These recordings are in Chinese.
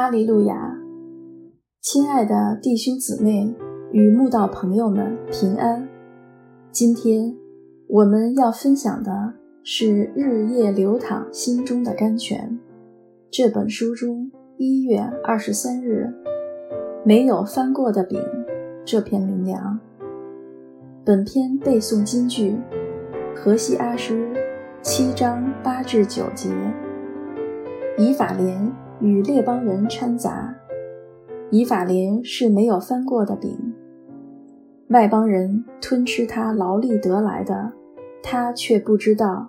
哈利路亚！亲爱的弟兄姊妹与慕道朋友们平安。今天我们要分享的是《日夜流淌心中的甘泉》这本书中一月二十三日“没有翻过的饼”这篇灵粮。本篇背诵金句：荷西阿书七章八至九节，以法莲。与列邦人掺杂，以法莲是没有翻过的饼，外邦人吞吃他劳力得来的，他却不知道；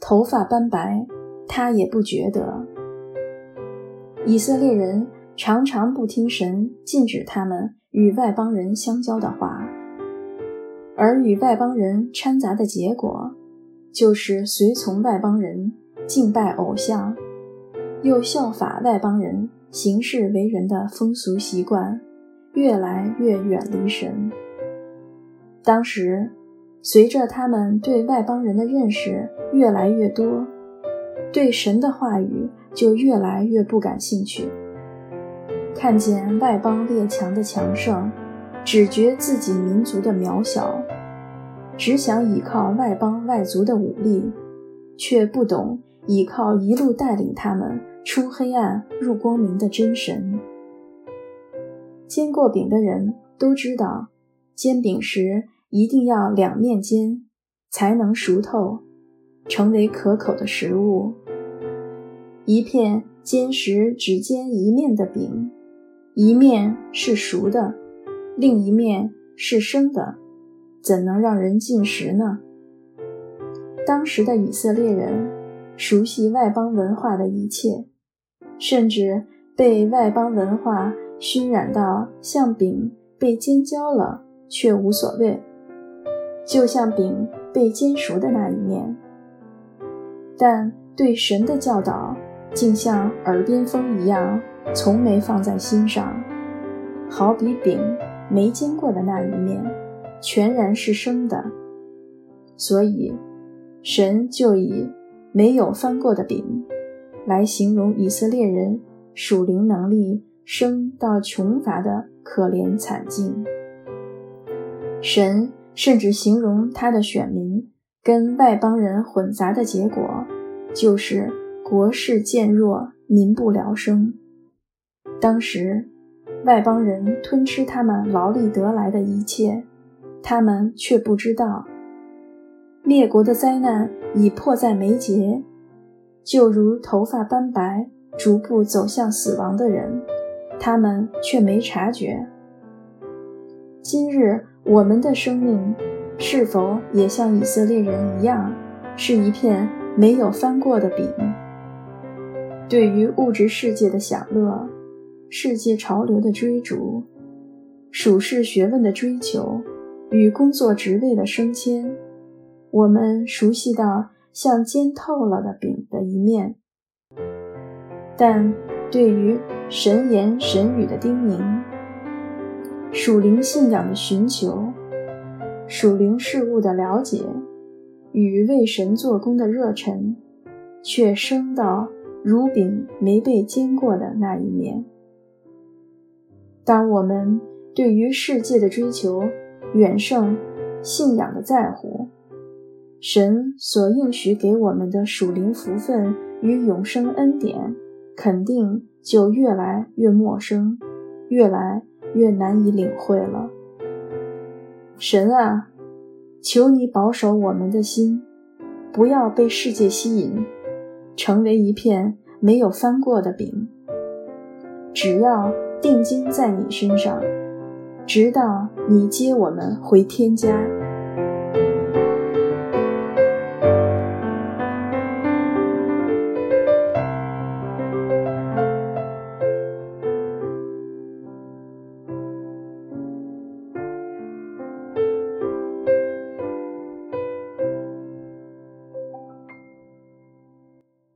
头发斑白，他也不觉得。以色列人常常不听神禁止他们与外邦人相交的话，而与外邦人掺杂的结果，就是随从外邦人敬拜偶像。又效法外邦人行事为人的风俗习惯，越来越远离神。当时，随着他们对外邦人的认识越来越多，对神的话语就越来越不感兴趣。看见外邦列强的强盛，只觉自己民族的渺小，只想依靠外邦外族的武力，却不懂依靠一路带领他们。出黑暗入光明的真神，煎过饼的人都知道，煎饼时一定要两面煎，才能熟透，成为可口的食物。一片煎时只煎一面的饼，一面是熟的，另一面是生的，怎能让人进食呢？当时的以色列人熟悉外邦文化的一切。甚至被外邦文化熏染到，像饼被煎焦了却无所谓，就像饼被煎熟的那一面。但对神的教导，竟像耳边风一样，从没放在心上。好比饼没煎过的那一面，全然是生的，所以神就以没有翻过的饼。来形容以色列人属灵能力升到穷乏的可怜惨境。神甚至形容他的选民跟外邦人混杂的结果，就是国势渐弱，民不聊生。当时外邦人吞吃他们劳力得来的一切，他们却不知道，灭国的灾难已迫在眉睫。就如头发斑白、逐步走向死亡的人，他们却没察觉。今日我们的生命是否也像以色列人一样，是一片没有翻过的饼？对于物质世界的享乐、世界潮流的追逐、属世学问的追求与工作职位的升迁，我们熟悉到。像煎透了的饼的一面，但对于神言神语的叮咛、属灵信仰的寻求、属灵事物的了解与为神做工的热忱，却升到如饼没被煎过的那一面。当我们对于世界的追求远胜信仰的在乎。神所应许给我们的属灵福分与永生恩典，肯定就越来越陌生，越来越难以领会了。神啊，求你保守我们的心，不要被世界吸引，成为一片没有翻过的饼。只要定睛在你身上，直到你接我们回天家。